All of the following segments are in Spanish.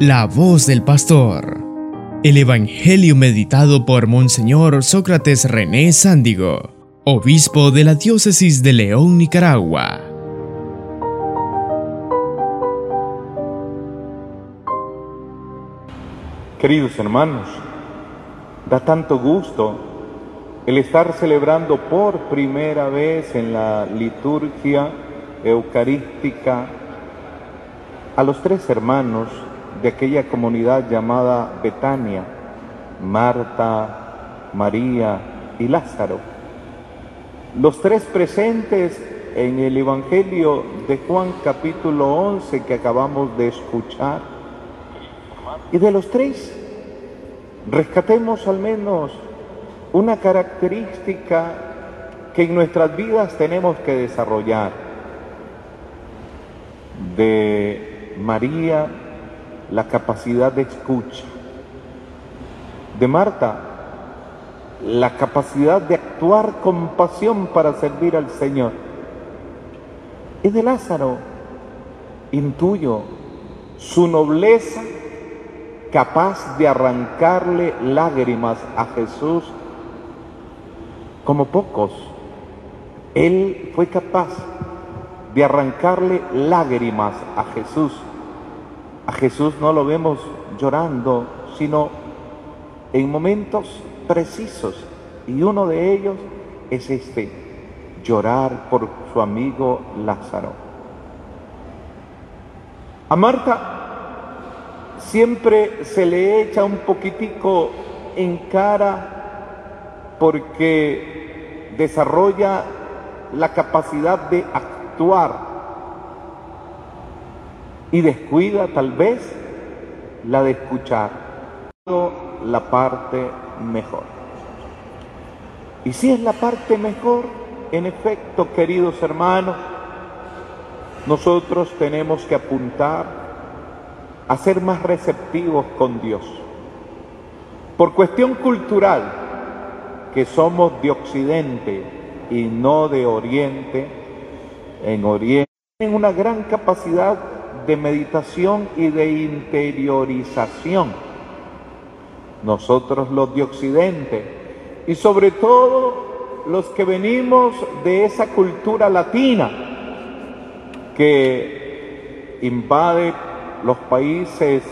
La voz del pastor. El Evangelio meditado por Monseñor Sócrates René Sándigo, obispo de la diócesis de León, Nicaragua. Queridos hermanos, da tanto gusto el estar celebrando por primera vez en la liturgia eucarística a los tres hermanos de aquella comunidad llamada Betania, Marta, María y Lázaro. Los tres presentes en el Evangelio de Juan capítulo 11 que acabamos de escuchar. Y de los tres, rescatemos al menos una característica que en nuestras vidas tenemos que desarrollar. De María, la capacidad de escucha. De Marta, la capacidad de actuar con pasión para servir al Señor. Y de Lázaro, intuyo su nobleza capaz de arrancarle lágrimas a Jesús como pocos. Él fue capaz de arrancarle lágrimas a Jesús a Jesús no lo vemos llorando, sino en momentos precisos. Y uno de ellos es este, llorar por su amigo Lázaro. A Marta siempre se le echa un poquitico en cara porque desarrolla la capacidad de actuar y descuida tal vez la de escuchar la parte mejor. Y si es la parte mejor, en efecto, queridos hermanos, nosotros tenemos que apuntar a ser más receptivos con Dios. Por cuestión cultural, que somos de Occidente y no de Oriente, en Oriente tienen una gran capacidad de meditación y de interiorización. Nosotros los de Occidente y sobre todo los que venimos de esa cultura latina que invade los países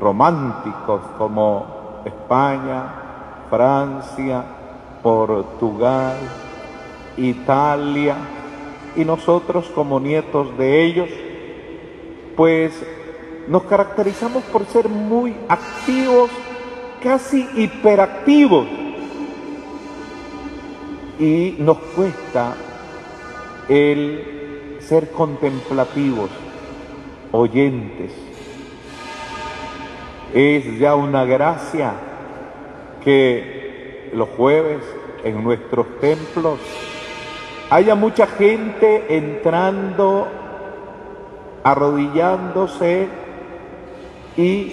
románticos como España, Francia, Portugal, Italia, y nosotros como nietos de ellos, pues nos caracterizamos por ser muy activos, casi hiperactivos. Y nos cuesta el ser contemplativos, oyentes. Es ya una gracia que los jueves en nuestros templos haya mucha gente entrando arrodillándose y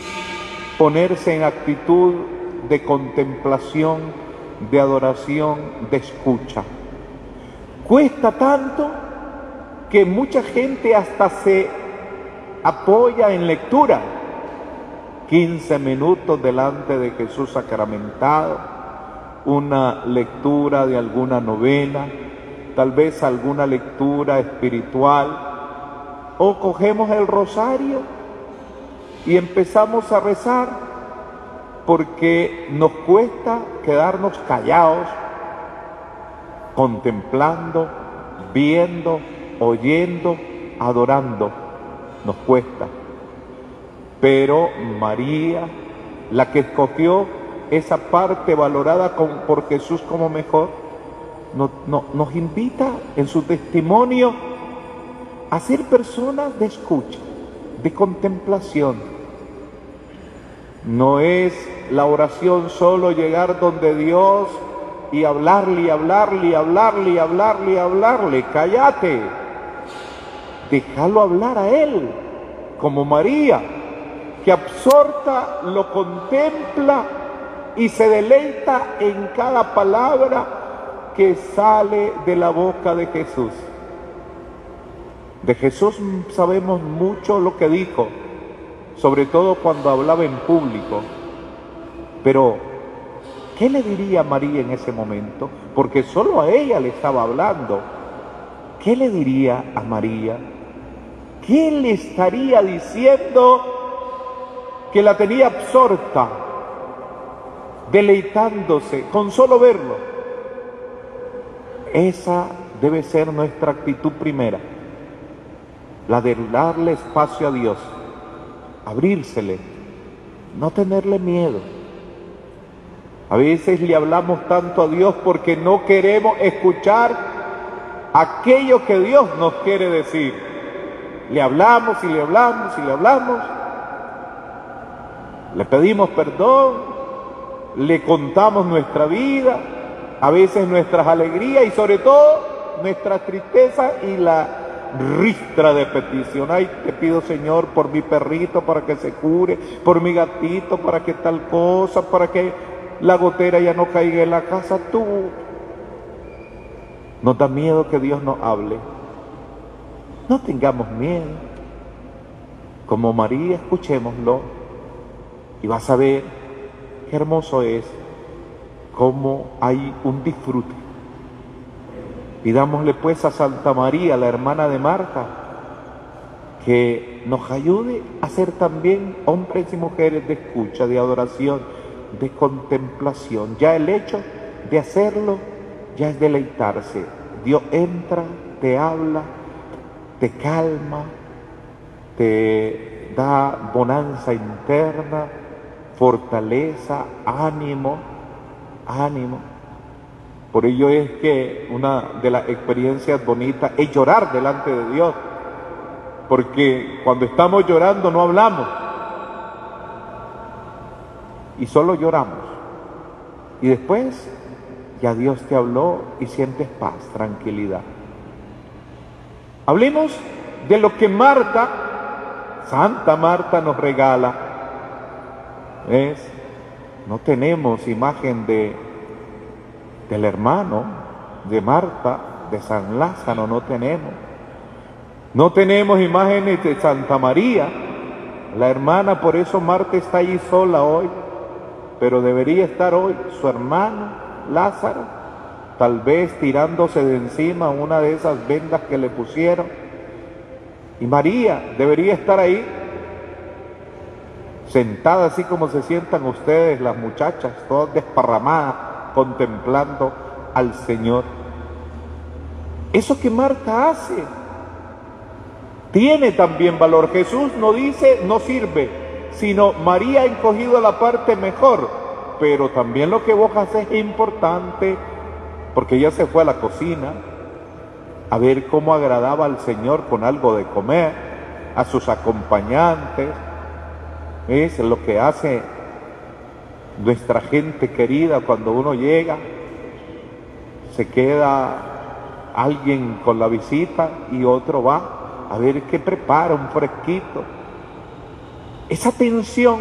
ponerse en actitud de contemplación, de adoración, de escucha. Cuesta tanto que mucha gente hasta se apoya en lectura. 15 minutos delante de Jesús sacramentado, una lectura de alguna novena, tal vez alguna lectura espiritual, o cogemos el rosario y empezamos a rezar porque nos cuesta quedarnos callados, contemplando, viendo, oyendo, adorando. Nos cuesta. Pero María, la que escogió esa parte valorada por Jesús como mejor, nos invita en su testimonio a ser personas de escucha, de contemplación. No es la oración solo llegar donde Dios y hablarle y hablarle y hablarle y hablarle y hablarle. Cállate. Déjalo hablar a Él, como María, que absorta lo contempla y se deleita en cada palabra que sale de la boca de Jesús. De Jesús sabemos mucho lo que dijo, sobre todo cuando hablaba en público. Pero, ¿qué le diría María en ese momento? Porque solo a ella le estaba hablando. ¿Qué le diría a María? ¿Qué le estaría diciendo que la tenía absorta, deleitándose con solo verlo? Esa debe ser nuestra actitud primera, la de darle espacio a Dios, abrírsele, no tenerle miedo. A veces le hablamos tanto a Dios porque no queremos escuchar aquello que Dios nos quiere decir. Le hablamos y le hablamos y le hablamos. Le pedimos perdón, le contamos nuestra vida, a veces nuestras alegrías y sobre todo nuestra tristeza y la ristra de petición. Ay, te pido Señor por mi perrito para que se cure, por mi gatito para que tal cosa, para que la gotera ya no caiga en la casa. Tú nos da miedo que Dios nos hable. No tengamos miedo. Como María, escuchémoslo y vas a ver qué hermoso es cómo hay un disfrute. Pidámosle pues a Santa María, la hermana de Marta, que nos ayude a ser también hombres y mujeres de escucha, de adoración, de contemplación. Ya el hecho de hacerlo ya es deleitarse. Dios entra, te habla, te calma, te da bonanza interna, fortaleza, ánimo, ánimo. Por ello es que una de las experiencias bonitas es llorar delante de Dios, porque cuando estamos llorando no hablamos y solo lloramos. Y después ya Dios te habló y sientes paz, tranquilidad. Hablemos de lo que Marta, Santa Marta nos regala. ¿Ves? No tenemos imagen de del hermano de Marta, de San Lázaro, no tenemos. No tenemos imágenes de Santa María, la hermana, por eso Marta está allí sola hoy, pero debería estar hoy su hermano Lázaro, tal vez tirándose de encima una de esas vendas que le pusieron. Y María debería estar ahí, sentada así como se sientan ustedes, las muchachas, todas desparramadas, contemplando al Señor. Eso que Marta hace tiene también valor. Jesús no dice no sirve, sino María ha encogido la parte mejor pero también lo que vos haces es importante, porque ella se fue a la cocina a ver cómo agradaba al Señor con algo de comer, a sus acompañantes, es lo que hace nuestra gente querida cuando uno llega, se queda alguien con la visita y otro va a ver qué prepara, un fresquito. Esa tensión,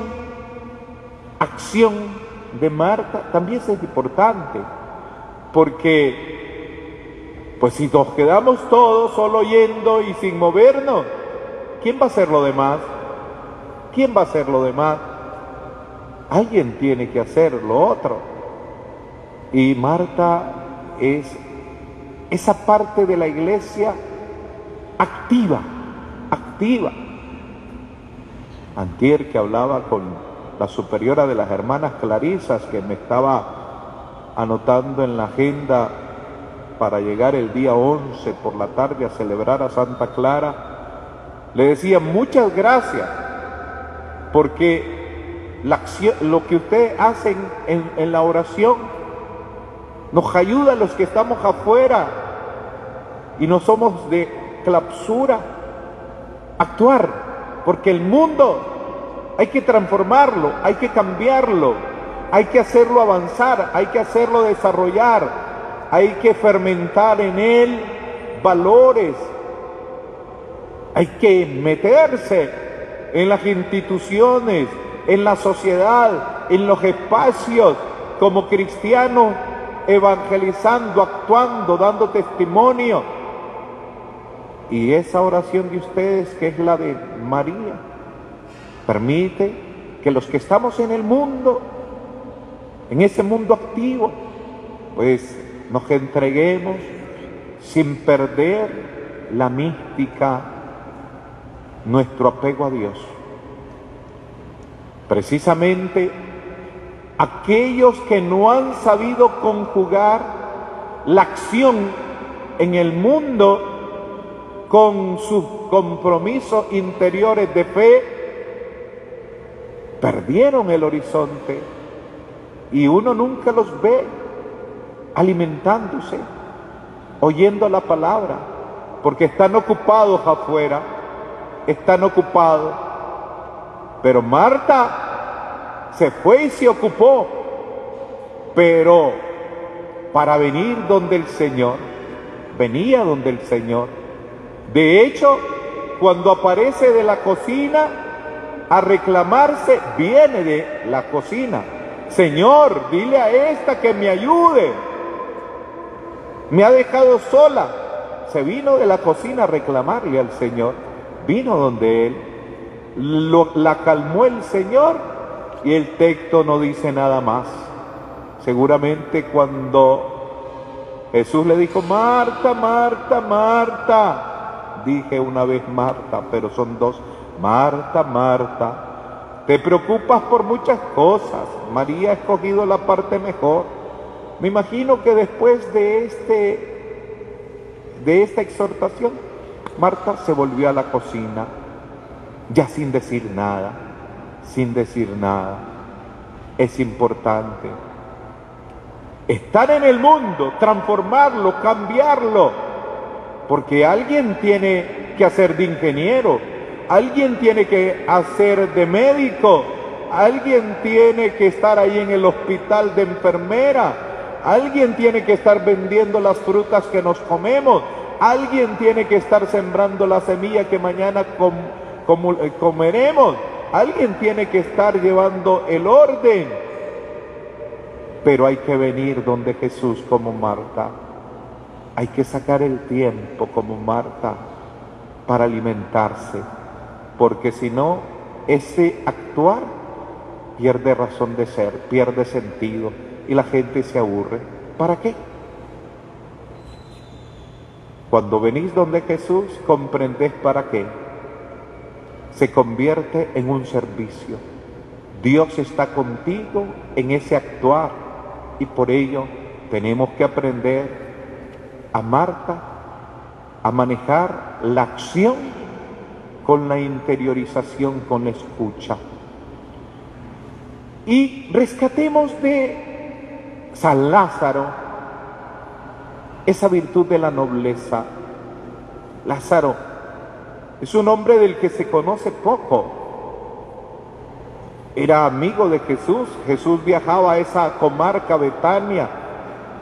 acción de Marta también es importante, porque pues si nos quedamos todos solo yendo y sin movernos, ¿quién va a hacer lo demás? ¿Quién va a hacer lo demás? Alguien tiene que hacer lo otro. Y Marta es esa parte de la iglesia activa, activa. Antier que hablaba con la superiora de las hermanas Clarisas, que me estaba anotando en la agenda para llegar el día 11 por la tarde a celebrar a Santa Clara, le decía muchas gracias, porque la lo que ustedes hacen en, en la oración nos ayuda a los que estamos afuera y no somos de clausura, actuar, porque el mundo hay que transformarlo, hay que cambiarlo, hay que hacerlo avanzar, hay que hacerlo desarrollar, hay que fermentar en él valores, hay que meterse en las instituciones, en la sociedad, en los espacios como cristiano, evangelizando, actuando, dando testimonio. Y esa oración de ustedes que es la de María Permite que los que estamos en el mundo, en ese mundo activo, pues nos entreguemos sin perder la mística, nuestro apego a Dios. Precisamente aquellos que no han sabido conjugar la acción en el mundo con sus compromisos interiores de fe, perdieron el horizonte y uno nunca los ve alimentándose, oyendo la palabra, porque están ocupados afuera, están ocupados. Pero Marta se fue y se ocupó, pero para venir donde el Señor, venía donde el Señor. De hecho, cuando aparece de la cocina a reclamarse, viene de la cocina. Señor, dile a esta que me ayude me ha dejado sola. Se vino de la cocina a reclamarle al Señor, vino donde él, la calmó el Señor y el texto no dice nada más. Seguramente cuando Jesús le dijo, Marta, Marta, Marta, dije una vez Marta, pero son dos, Marta, Marta, te preocupas por muchas cosas, María ha escogido la parte mejor. Me imagino que después de, este, de esta exhortación, Marta se volvió a la cocina, ya sin decir nada, sin decir nada. Es importante estar en el mundo, transformarlo, cambiarlo, porque alguien tiene que hacer de ingeniero, alguien tiene que hacer de médico, alguien tiene que estar ahí en el hospital de enfermera, Alguien tiene que estar vendiendo las frutas que nos comemos. Alguien tiene que estar sembrando la semilla que mañana eh, comeremos. Alguien tiene que estar llevando el orden. Pero hay que venir donde Jesús como Marta. Hay que sacar el tiempo como Marta para alimentarse. Porque si no, ese actuar pierde razón de ser, pierde sentido y la gente se aburre. ¿Para qué? Cuando venís donde Jesús, comprendés para qué. Se convierte en un servicio. Dios está contigo en ese actuar y por ello tenemos que aprender a Marta a manejar la acción con la interiorización, con la escucha. Y rescatemos de San Lázaro, esa virtud de la nobleza. Lázaro es un hombre del que se conoce poco. Era amigo de Jesús. Jesús viajaba a esa comarca Betania,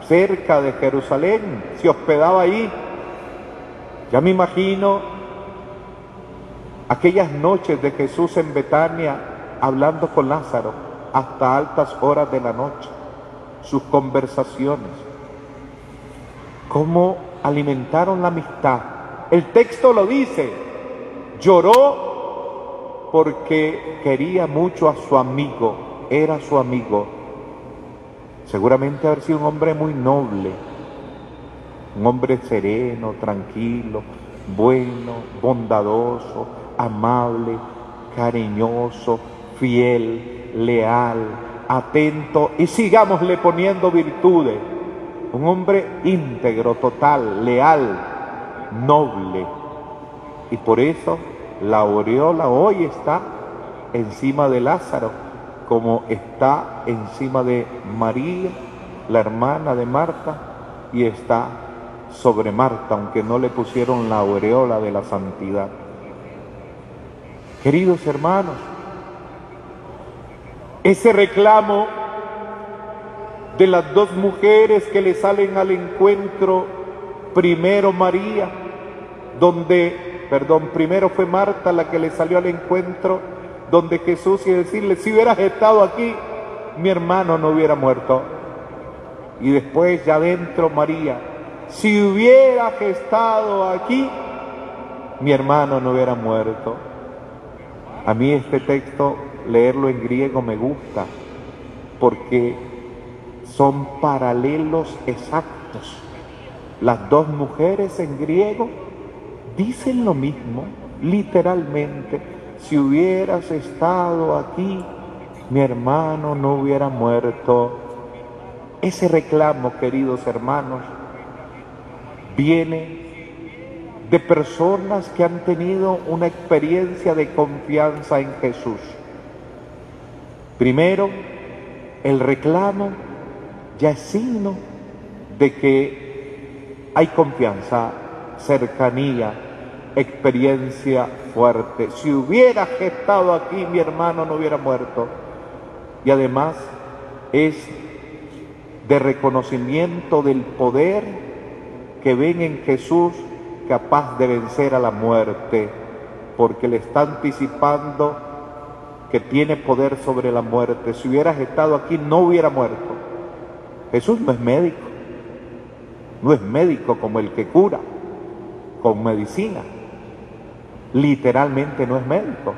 cerca de Jerusalén, se hospedaba ahí. Ya me imagino aquellas noches de Jesús en Betania hablando con Lázaro hasta altas horas de la noche sus conversaciones, cómo alimentaron la amistad. El texto lo dice, lloró porque quería mucho a su amigo, era su amigo. Seguramente haber sido un hombre muy noble, un hombre sereno, tranquilo, bueno, bondadoso, amable, cariñoso, fiel, leal, atento y sigámosle poniendo virtudes. Un hombre íntegro, total, leal, noble. Y por eso la aureola hoy está encima de Lázaro, como está encima de María, la hermana de Marta, y está sobre Marta, aunque no le pusieron la aureola de la santidad. Queridos hermanos, ese reclamo de las dos mujeres que le salen al encuentro, primero María, donde, perdón, primero fue Marta la que le salió al encuentro, donde Jesús y decirle, si hubieras estado aquí, mi hermano no hubiera muerto. Y después ya dentro María, si hubieras estado aquí, mi hermano no hubiera muerto. A mí este texto, leerlo en griego me gusta, porque son paralelos exactos. Las dos mujeres en griego dicen lo mismo, literalmente. Si hubieras estado aquí, mi hermano no hubiera muerto. Ese reclamo, queridos hermanos, viene de personas que han tenido una experiencia de confianza en Jesús. Primero, el reclamo ya es signo de que hay confianza, cercanía, experiencia fuerte. Si hubiera estado aquí, mi hermano no hubiera muerto. Y además es de reconocimiento del poder que ven en Jesús capaz de vencer a la muerte, porque le está anticipando que tiene poder sobre la muerte. Si hubieras estado aquí, no hubiera muerto. Jesús no es médico, no es médico como el que cura con medicina. Literalmente no es médico.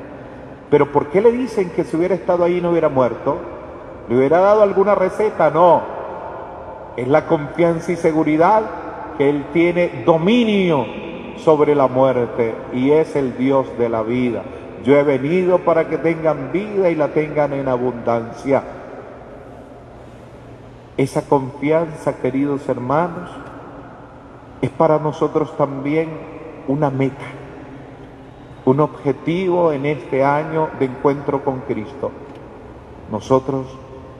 Pero ¿por qué le dicen que si hubiera estado ahí no hubiera muerto? ¿Le hubiera dado alguna receta? No. Es la confianza y seguridad que Él tiene dominio sobre la muerte y es el Dios de la vida. Yo he venido para que tengan vida y la tengan en abundancia. Esa confianza, queridos hermanos, es para nosotros también una meta, un objetivo en este año de encuentro con Cristo. Nosotros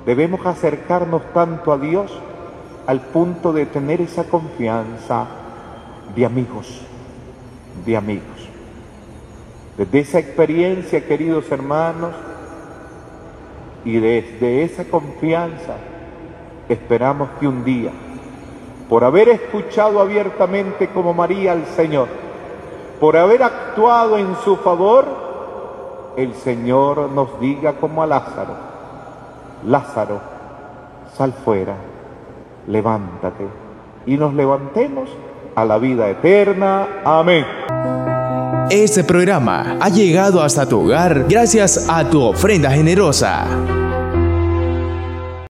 debemos acercarnos tanto a Dios al punto de tener esa confianza de amigos, de amigos. Desde esa experiencia, queridos hermanos, y desde esa confianza, esperamos que un día, por haber escuchado abiertamente como María al Señor, por haber actuado en su favor, el Señor nos diga como a Lázaro, Lázaro, sal fuera levántate y nos levantemos a la vida eterna. Amén. Este programa ha llegado hasta tu hogar gracias a tu ofrenda generosa.